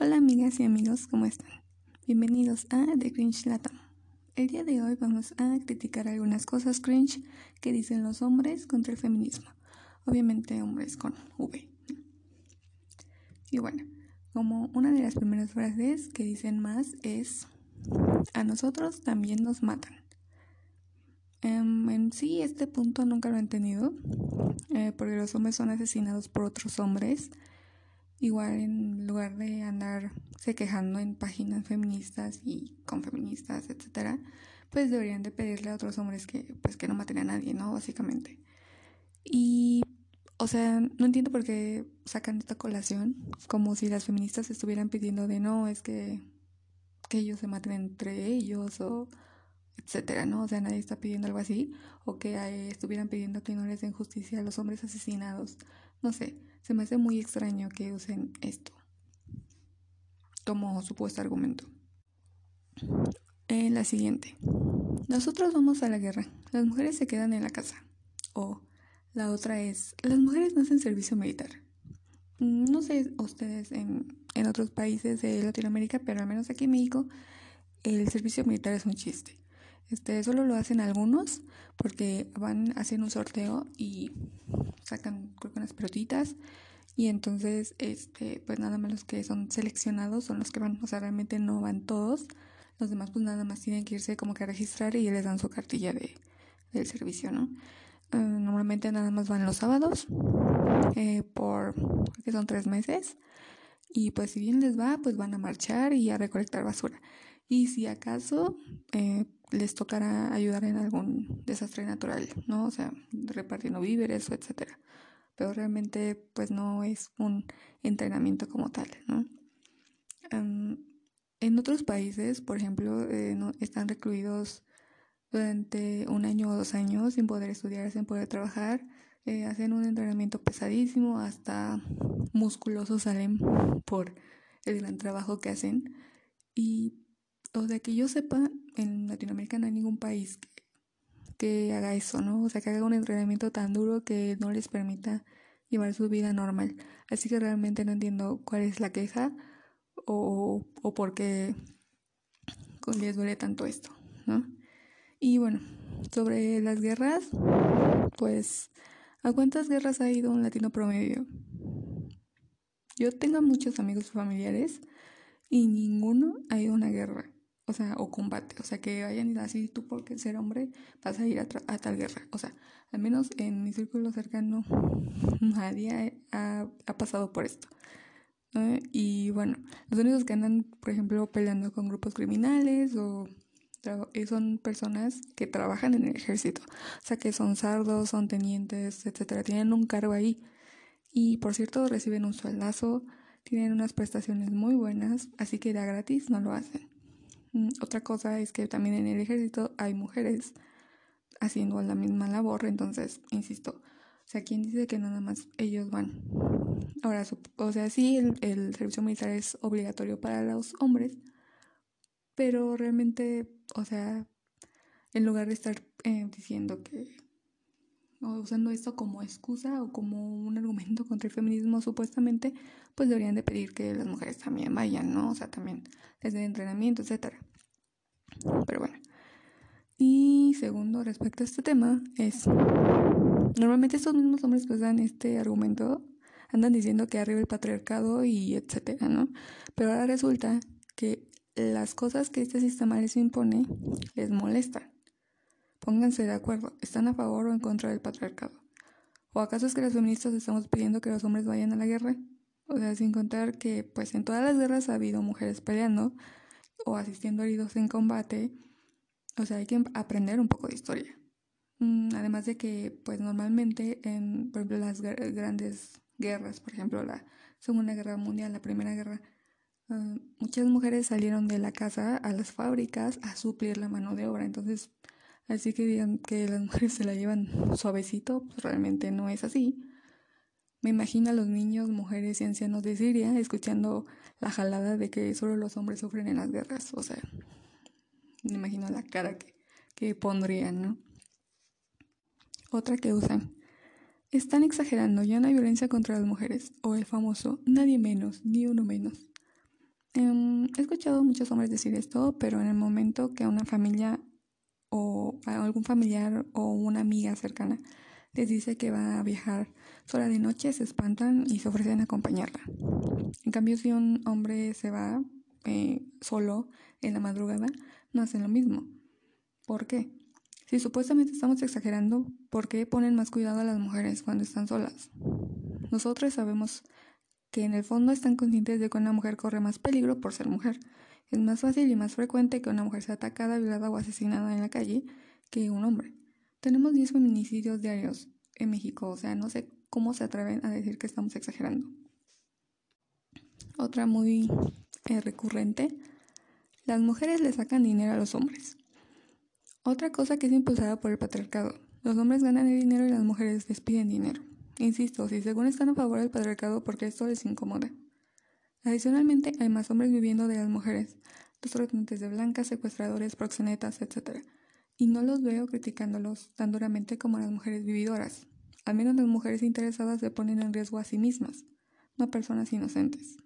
Hola amigas y amigos, ¿cómo están? Bienvenidos a The Cringe Latam. El día de hoy vamos a criticar algunas cosas cringe que dicen los hombres contra el feminismo. Obviamente hombres con V. Y bueno, como una de las primeras frases que dicen más es, a nosotros también nos matan. Em, en sí, este punto nunca lo he entendido, eh, porque los hombres son asesinados por otros hombres Igual en lugar de andarse quejando en páginas feministas y con feministas, etcétera, pues deberían de pedirle a otros hombres que pues que no maten a nadie, ¿no? Básicamente. Y o sea, no entiendo por qué sacan esta colación como si las feministas estuvieran pidiendo de no, es que que ellos se maten entre ellos o etcétera, ¿no? O sea, nadie está pidiendo algo así o que eh, estuvieran pidiendo que no les den justicia a los hombres asesinados. No sé, se me hace muy extraño que usen esto como supuesto argumento. En la siguiente. Nosotros vamos a la guerra. Las mujeres se quedan en la casa. O la otra es, las mujeres no hacen servicio militar. No sé ustedes en, en otros países de Latinoamérica, pero al menos aquí en México el servicio militar es un chiste. Este, solo lo hacen algunos porque van, hacen un sorteo y sacan creo que unas pelotitas y entonces este pues nada más los que son seleccionados son los que van, o sea, realmente no van todos. Los demás pues nada más tienen que irse como que a registrar y les dan su cartilla de, del servicio, ¿no? Eh, normalmente nada más van los sábados eh, por creo que son tres meses y pues si bien les va pues van a marchar y a recolectar basura y si acaso eh, les tocará ayudar en algún desastre natural, ¿no? O sea, repartiendo víveres o etcétera. Pero realmente, pues no es un entrenamiento como tal, ¿no? en otros países, por ejemplo, eh, están recluidos durante un año o dos años sin poder estudiar, sin poder trabajar. Eh, hacen un entrenamiento pesadísimo, hasta musculosos salen por el gran trabajo que hacen. Y o sea, que yo sepa, en Latinoamérica no hay ningún país que, haga eso, ¿no? O sea, que haga un entrenamiento tan duro que no les permita llevar su vida normal. Así que realmente no entiendo cuál es la queja o, por qué les duele tanto esto, ¿no? Y bueno, sobre las guerras, pues, ¿a cuántas guerras ha ido un latino promedio? Yo tengo muchos amigos familiares y ninguno ha ido a una guerra o sea, o combate, o sea, que vayan y así, tú porque ser hombre vas a ir a, tal guerra, o sea, al menos en mi círculo cercano nadie ha, pasado por esto. Y bueno, los únicos que andan, por ejemplo, peleando con grupos criminales o eh, son personas que trabajan en el ejército, o sea, que son sardos, son tenientes, etcétera, tienen un cargo ahí y por cierto reciben un sueldazo, tienen unas prestaciones muy buenas, así que de gratis no lo hacen. Mm, otra cosa es que también en el ejército hay mujeres haciendo la misma labor, entonces, insisto, o sea, ¿quién dice que nada más ellos van? Ahora, o sea, sí, el, servicio militar es obligatorio para los hombres, pero realmente, o sea, en lugar de estar eh, diciendo que, usando esto como excusa o como un argumento contra el feminismo supuestamente, pues deberían de pedir que las mujeres también vayan, ¿no? O sea, también desde entrenamiento, etcétera. Pero bueno. Y segundo, respecto a este tema, es normalmente estos mismos hombres que usan este argumento andan diciendo que arriba el patriarcado y etcétera, ¿no? Pero ahora resulta que las cosas que este sistema les impone les molestan. Pónganse de acuerdo, ¿están a favor o en contra del patriarcado? ¿O acaso es que las feministas estamos pidiendo que los hombres vayan a la guerra? O sea, sin contar que pues en todas las guerras ha habido mujeres peleando, o asistiendo heridos en combate, o sea, hay que aprender un poco de historia. Mm, además de que, pues normalmente en, por ejemplo, las grandes guerras, por ejemplo, la Segunda Guerra Mundial, la Primera Guerra, ah, muchas mujeres salieron de la casa a las fábricas a suplir la mano de obra. Entonces, así que digan que las mujeres se la llevan suavecito, pues realmente no es así. Me imagino a los niños, mujeres y ancianos de Siria escuchando la jalada de que solo los hombres sufren en las guerras. O sea, me imagino la cara que, que pondrían, ¿no? Otra que usan. Están exagerando, ya no hay violencia contra las mujeres. O el famoso, nadie menos, ni uno menos. Em, he escuchado a muchos hombres decir esto, pero en el momento que una familia o algún familiar o una amiga cercana les dice que va a viajar sola de noche, se espantan y se ofrecen a acompañarla. En cambio, si un hombre se va eh, solo en la madrugada, no hacen lo mismo. ¿Por qué? Si supuestamente estamos exagerando, ¿por qué ponen más cuidado a las mujeres cuando están solas? Nosotros sabemos que en el fondo están conscientes de que una mujer corre más peligro por ser mujer. Es más fácil y más frecuente que una mujer sea atacada, violada o asesinada en la calle que un hombre. Tenemos 10 feminicidios diarios en México, o sea, no sé cómo se atreven a decir que estamos exagerando. Otra muy eh, recurrente, las mujeres le sacan dinero a los hombres. Otra cosa que es impulsada por el patriarcado. Los hombres ganan el dinero y las mujeres les piden dinero. Insisto, si según están a favor del patriarcado porque esto les incomoda. Adicionalmente, hay más hombres viviendo de las mujeres, los tratantes de blancas, secuestradores, proxenetas, etc y no los veo criticándolos tan duramente como las mujeres vividoras. Al menos las mujeres interesadas se ponen en riesgo a sí mismas, no a personas inocentes.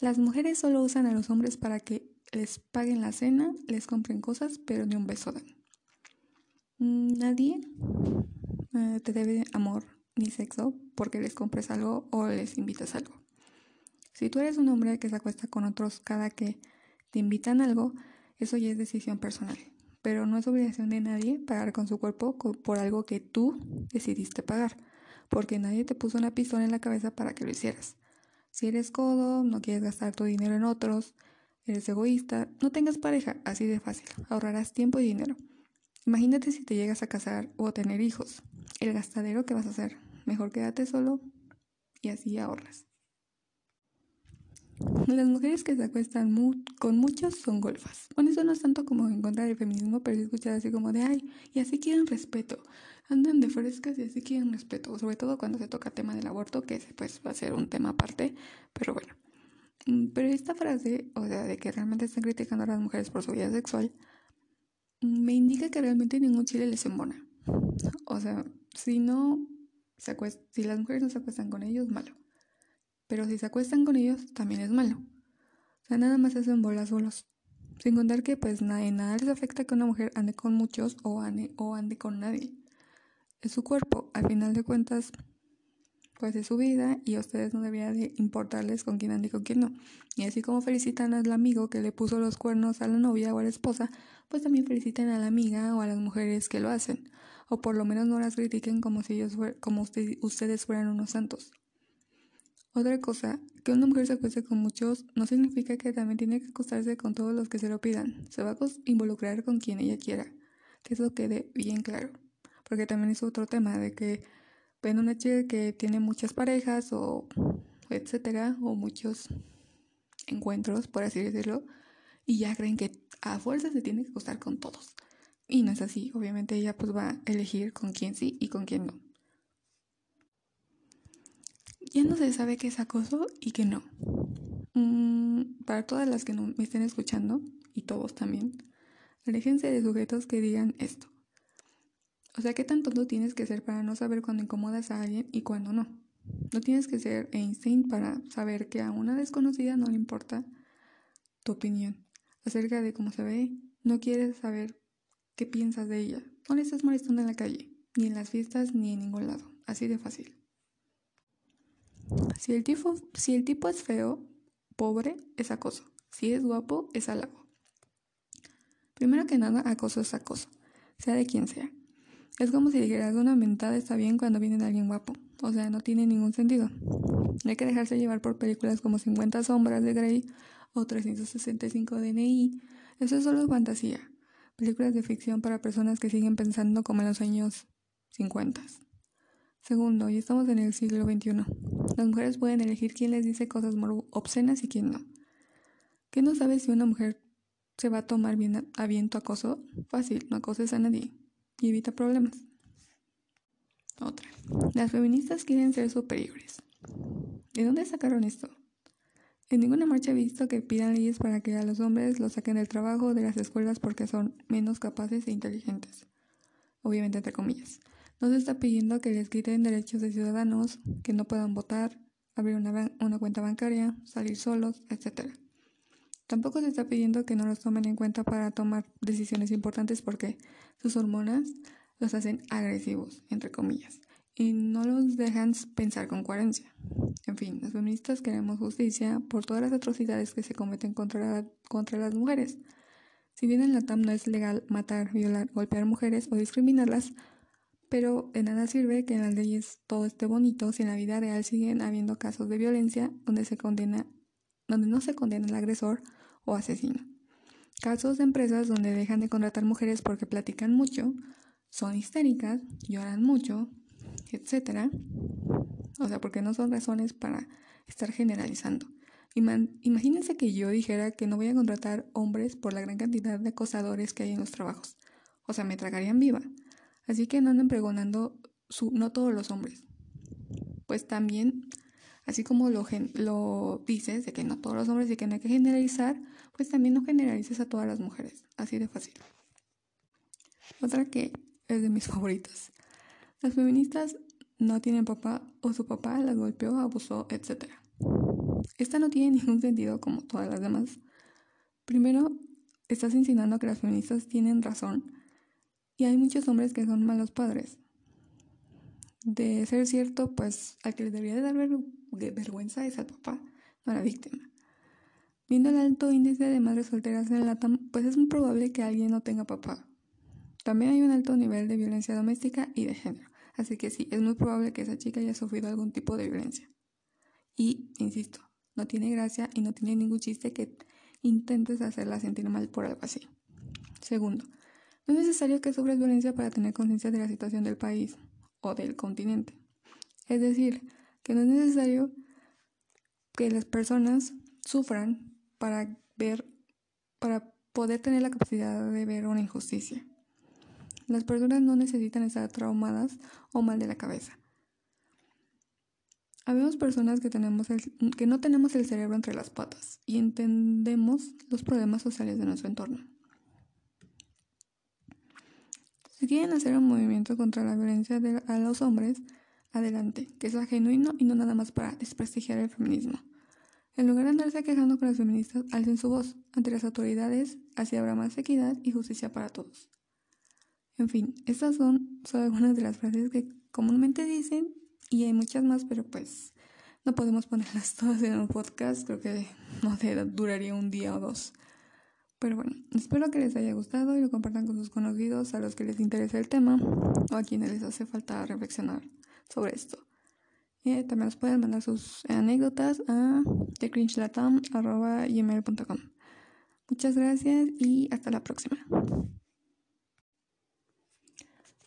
Las mujeres solo usan a los hombres para que les paguen la cena, les compren cosas, pero ni un beso dan. Mm, nadie eh, te debe amor ni sexo porque les compres algo o les invitas algo. Si tú eres un hombre que se acuesta con otros cada que te invitan algo, eso ya es decisión personal, pero no es obligación de nadie pagar con su cuerpo por algo que tú decidiste pagar, porque nadie te puso una pistola en la cabeza para que lo hicieras. Si eres codo, no quieres gastar tu dinero en otros, eres egoísta, no tengas pareja, así de fácil, ahorrarás tiempo y dinero. Imagínate si te llegas a casar o a tener hijos, el gastadero que vas a hacer. Mejor quédate solo y así ahorras. Las mujeres que se acuestan con muchos son golfas. Bueno, eso no es tanto como en contra del feminismo, pero he escuchado así como de, ay, y así quieren respeto. Andan de frescas y así quieren respeto. Sobre todo cuando se toca tema del aborto, que pues va a ser un tema aparte, pero bueno. Mm, pero esta frase, o sea, de que realmente están criticando a las mujeres por su vida sexual, mm, me indica que realmente ningún chile les embona. O sea, si no se si las mujeres no se acuestan con ellos, malo. Pero si se acuestan con ellos, también es malo. O sea, nada más hacen bolas solos. Sin contar que pues nada, nada les afecta que una mujer ande con muchos o ande, o ande con nadie. Es su cuerpo, al final de cuentas, pues es su vida y a ustedes no debería de importarles con quién ande y con quién no. Y así como felicitan al amigo que le puso los cuernos a la novia o a la esposa, pues también feliciten a la amiga o a las mujeres que lo hacen. O por lo menos no las critiquen como si ellos como ustedes fueran unos santos. Otra cosa, que una mujer se acueste con muchos no significa que también tiene que acostarse con todos los que se lo pidan. Se va a involucrar con quien ella quiera. Que eso quede bien claro. Porque también es otro tema de que ven una chica que tiene muchas parejas o etcétera, o muchos encuentros, por así decirlo, y ya creen que a fuerza se tiene que acostar con todos. Y no es así. Obviamente ella pues va a elegir con quién sí y con quién no ya no se sabe qué es acoso y qué no. Mm, para todas las que no me estén escuchando, y todos también, aléjense de sujetos que digan esto. O sea, ¿qué tan tonto tienes que ser para no saber cuándo incomodas a alguien y cuándo no? No tienes que ser Einstein para saber que a una desconocida no le importa tu opinión acerca de cómo se ve. No quieres saber qué piensas de ella. No le estás molestando en la calle, ni en las fiestas, ni en ningún lado. Así de fácil. Si el, tipo, si el tipo es feo, pobre, es acoso. Si es guapo, es halago. Primero que nada, acoso es acoso, sea de quien sea. Es como si dijeras una mentada está bien cuando viene de alguien guapo. O sea, no tiene ningún sentido. Hay que dejarse llevar por películas como 50 sombras de Grey o 365 DNI. Eso es solo fantasía. Películas de ficción para personas que siguen pensando como en los años 50. Segundo, y estamos en el siglo XXI. Las mujeres pueden elegir quién les dice cosas obscenas y quién no. ¿Qué no sabes si una mujer se va a tomar bien a, bien tu acoso? Fácil, no acoses a nadie y evita problemas. Otra. Las feministas quieren ser superiores. ¿De dónde sacaron esto? En ninguna marcha he visto que pidan leyes para que a los hombres los saquen del trabajo de las escuelas porque son menos capaces e inteligentes. Obviamente entre comillas. No se está pidiendo que les quiten derechos de ciudadanos, que no puedan votar, abrir una, cuenta bancaria, salir solos, etc. Tampoco se está pidiendo que no los tomen en cuenta para tomar decisiones importantes porque sus hormonas los hacen agresivos, entre comillas, y no los dejan pensar con coherencia. En fin, las feministas queremos justicia por todas las atrocidades que se cometen contra, contra las mujeres. Si bien en la TAM no es legal matar, violar, golpear mujeres o discriminarlas, pero de nada sirve que en las leyes todo esté bonito si en la vida real siguen habiendo casos de violencia donde se condena, donde no se condena al agresor o asesino. Casos de empresas donde dejan de contratar mujeres porque platican mucho, son histéricas, lloran mucho, etc. O sea, porque no son razones para estar generalizando. Imagínense que yo dijera que no voy a contratar hombres por la gran cantidad de acosadores que hay en los trabajos. O sea, me tragarían viva. Así que no anden pregonando su, no todos los hombres. Pues también, así como lo, lo dices de que no todos los hombres y que no hay que generalizar, pues también no generalices a todas las mujeres. Así de fácil. Otra que es de mis favoritas. Las feministas no tienen papá o su papá las golpeó, abusó, etc. Esta no tiene ningún sentido como todas las demás. Primero, estás insinuando que las feministas tienen razón y hay muchos hombres que son malos padres. De ser cierto, pues al que le debería de dar vergüenza es al papá, no a la víctima. Viendo el alto índice de madres solteras en la TAM, pues es muy probable que alguien no tenga papá. También hay un alto nivel de violencia doméstica y de género, así que sí, es muy probable que esa chica haya sufrido algún tipo de violencia. Y, insisto, no tiene gracia y no tiene ningún chiste que intentes hacerla sentir mal por algo así. Segundo, no es necesario que sufras violencia para tener conciencia de la situación del país o del continente. Es decir, que no es necesario que las personas sufran para ver, para poder tener la capacidad de ver una injusticia. Las personas no necesitan estar traumadas o mal de la cabeza. Habemos personas que, tenemos que no tenemos el cerebro entre las patas y entendemos los problemas sociales de nuestro entorno. Si quieren hacer un movimiento contra la violencia a los hombres, adelante, que sea genuino y no nada más para desprestigiar el feminismo. En lugar de andarse quejando con las feministas, alcen su voz ante las autoridades, así habrá más equidad y justicia para todos. En fin, estas son solo algunas de las frases que comúnmente dicen y hay muchas más, pero pues no podemos ponerlas todas en un podcast, creo que no duraría un día o dos. Pero bueno, espero que les haya gustado y lo compartan con sus conocidos a los que les interesa el tema o a quienes les hace falta reflexionar sobre esto. Eh, también nos pueden mandar sus anécdotas a thecringelatam.gmail.com Muchas gracias y hasta la próxima.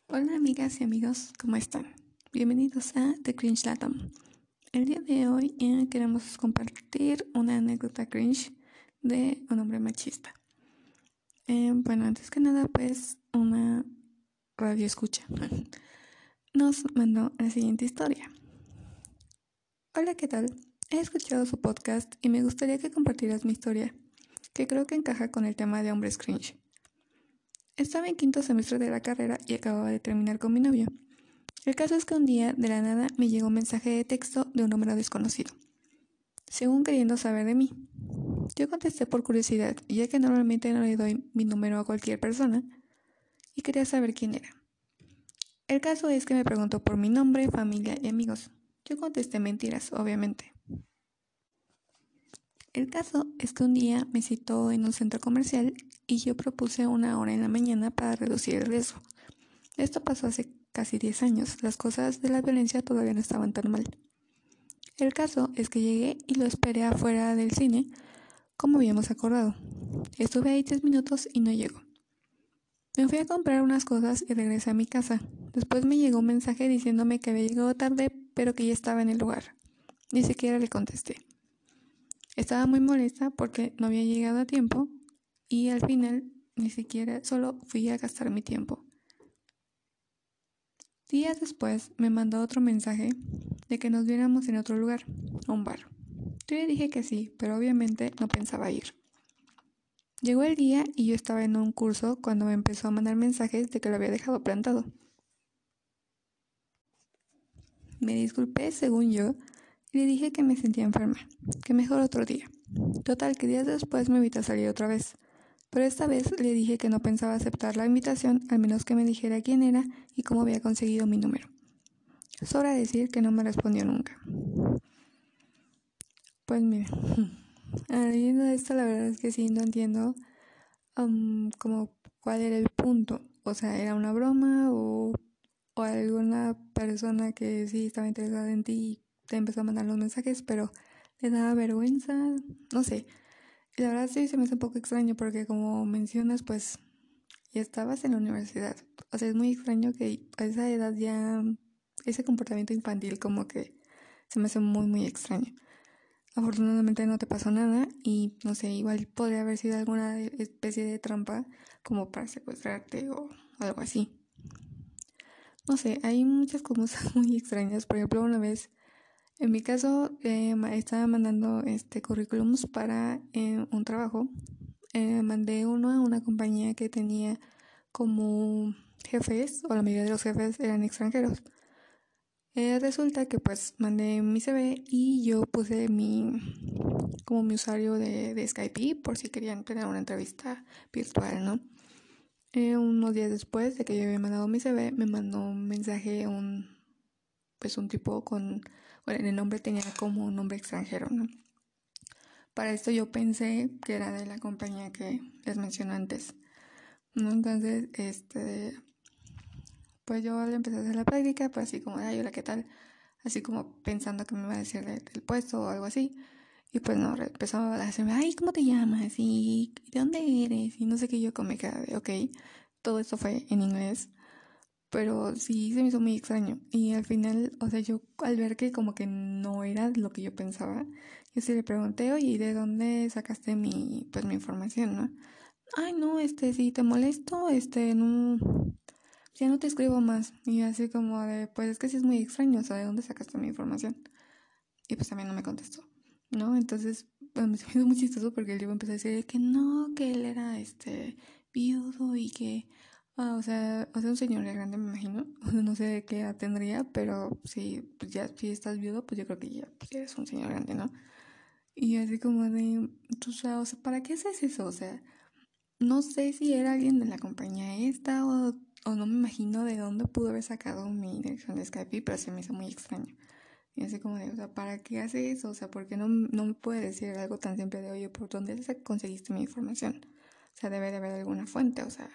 Hola amigas y amigos, ¿cómo están? Bienvenidos a The Cringe. El día de hoy eh, queremos compartir una anécdota cringe de un hombre machista. Eh, bueno, antes que nada, pues una radio escucha nos mandó la siguiente historia. Hola, ¿qué tal? He escuchado su podcast y me gustaría que compartieras mi historia, que creo que encaja con el tema de hombres cringe. Estaba en quinto semestre de la carrera y acababa de terminar con mi novio. El caso es que un día, de la nada, me llegó un mensaje de texto de un número desconocido, según queriendo saber de mí. Yo contesté por curiosidad, ya que normalmente no le doy mi número a cualquier persona, y quería saber quién era. El caso es que me preguntó por mi nombre, familia y amigos. Yo contesté mentiras, obviamente. El caso es que un día me citó en un centro comercial y yo propuse una hora en la mañana para reducir el riesgo. Esto pasó hace casi 10 años. Las cosas de la violencia todavía no estaban tan mal. El caso es que llegué y lo esperé afuera del cine, como habíamos acordado. Estuve ahí 10 minutos y no llegó. Me fui a comprar unas cosas y regresé a mi casa. Después me llegó un mensaje diciéndome que había llegado tarde, pero que ya estaba en el lugar. Ni siquiera le contesté. Estaba muy molesta porque no había llegado a tiempo y al final ni siquiera solo fui a gastar mi tiempo. Días después me mandó otro mensaje de que nos viéramos en otro lugar, un bar. Yo le dije que sí, pero obviamente no pensaba ir. Llegó el día y yo estaba en un curso cuando me empezó a mandar mensajes de que lo había dejado plantado. Me disculpé, según yo, y le dije que me sentía enferma, que mejor otro día. Total, que días después me invitó a salir otra vez. Pero esta vez le dije que no pensaba aceptar la invitación al menos que me dijera quién era y cómo había conseguido mi número. Sobra decir que no me respondió nunca. Pues mira, leyendo esto la verdad es que sí, no entiendo como cuál era el punto. O sea, ¿era una broma o, o alguna persona que sí estaba interesada en ti y te empezó a mandar los mensajes, pero le daba vergüenza? No sé. La verdad sí se me hace un poco extraño porque como mencionas, pues ya estabas en la universidad. O sea, es muy extraño que a esa edad ya ese comportamiento infantil como que se me hace muy, muy extraño. Afortunadamente no te pasó nada y no sé, igual podría haber sido alguna especie de trampa como para secuestrarte o algo así. No sé, hay muchas cosas muy extrañas. Por ejemplo, una vez en mi caso, eh, estaba mandando este currículums para eh, un trabajo. Eh, mandé uno a una compañía que tenía como jefes, o la mayoría de los jefes eran extranjeros. Resulta que pues mandé mi CV y yo puse mi como mi usuario de, de Skype por si querían tener una entrevista virtual, ¿no? unos días después de que yo había mandado mi CV, me mandó un mensaje un pues un tipo con bueno, el nombre tenía como un nombre extranjero, ¿no? Para esto yo pensé que era de la compañía que les mencioné antes. ¿no? Entonces, este, pues yo le empecé a hacer la práctica, pues así como, ay, hola, ¿qué tal? Así como pensando que me iba a decir del, puesto o algo así. Y pues no, empezó a decirme, ay, ¿cómo te llamas? ¿Y de dónde eres? Y no sé qué, yo como que, ok, todo esto fue en inglés pero sí se me hizo muy extraño. Y al final, o sea, yo al ver que como que no era lo que yo pensaba, yo sí le pregunté, oye, ¿y de dónde sacaste mi, pues mi información, no? Ay, no, este, si te molesto, este, no, ya no te escribo más. Y así como de, pues es que sí es muy extraño, o sea, ¿de dónde sacaste mi información? Y pues también no me contestó, ¿no? Entonces, pues, me hizo muy chistoso porque el tipo empezó a decir que no, que él era, este, viudo y que Ah, o sea, o sea, un señor ya grande, me imagino. No sé qué edad tendría, pero si pues ya si estás viudo, pues yo creo que ya pues, eres un señor grande, ¿no? Y así como de, o sea, o sea, ¿para qué haces eso? O sea, no sé si era alguien de la compañía esta o, o no me imagino de dónde pudo haber sacado mi dirección de Skype, pero se me hizo muy extraño. Y así como de, o sea, ¿para qué hace eso? O sea, ¿por qué no, no me puede decir algo tan simple de, oye, ¿por dónde conseguiste mi información? O sea, debe de haber alguna fuente, o sea,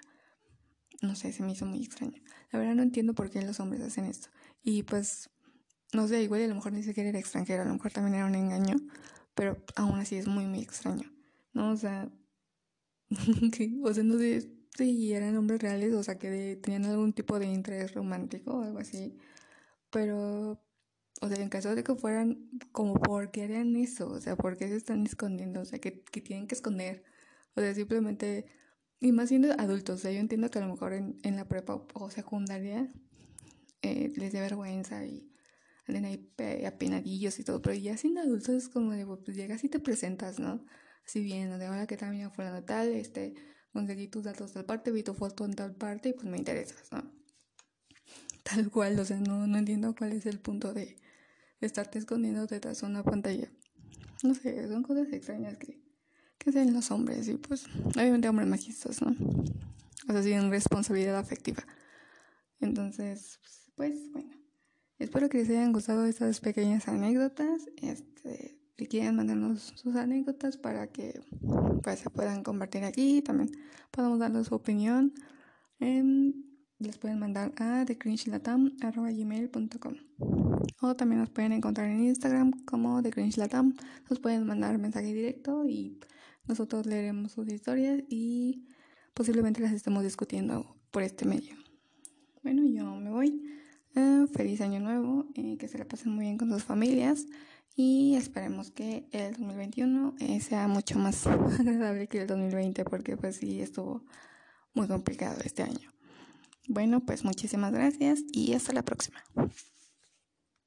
no sé, se me hizo muy extraño. La verdad no entiendo por qué los hombres hacen esto. Y pues, no sé, igual a lo mejor ni siquiera era extranjero, a lo mejor también era un engaño, pero aún así es muy, muy extraño, ¿no? O sea, o sea, no sé si eran hombres reales, o sea, que tenían algún tipo de interés romántico o algo así, pero, o sea, en caso de que fueran, como, ¿por qué harían eso? O sea, ¿por qué se están escondiendo? O sea, que, que tienen que esconder. O sea, simplemente y más siendo adultos, o sea, yo entiendo que a lo mejor en, en la prepa o secundaria eh, les dé vergüenza y anden ahí apenadillos y todo, pero ya siendo adultos es como de, pues llegas y te presentas, ¿no? Así bien, de ahora que también fuera de tal, este, conseguí tus datos tal parte, vi tu foto en tal parte y pues me interesas, ¿no? Tal cual, o sea, no, no entiendo cuál es el punto de estarte escondiendo detrás de una pantalla. No sé, son cosas extrañas que que sean los hombres y pues obviamente hombres machistas, ¿no? O sea, tienen responsabilidad afectiva. Entonces, pues bueno, espero que les hayan gustado estas pequeñas anécdotas. Este, si quieren mandarnos sus anécdotas para que pues, se puedan compartir aquí, también podamos darles su opinión. Eh, les pueden mandar a thecringelatam.com o también nos pueden encontrar en Instagram como thecringelatam. Nos pueden mandar mensaje directo y nosotros leeremos sus historias y posiblemente las estemos discutiendo por este medio. Bueno, yo me voy. Eh, feliz año nuevo, eh, que se la pasen muy bien con sus familias y esperemos que el 2021 eh, sea mucho más agradable que el 2020 porque pues sí estuvo muy complicado este año. Bueno, pues muchísimas gracias y hasta la próxima.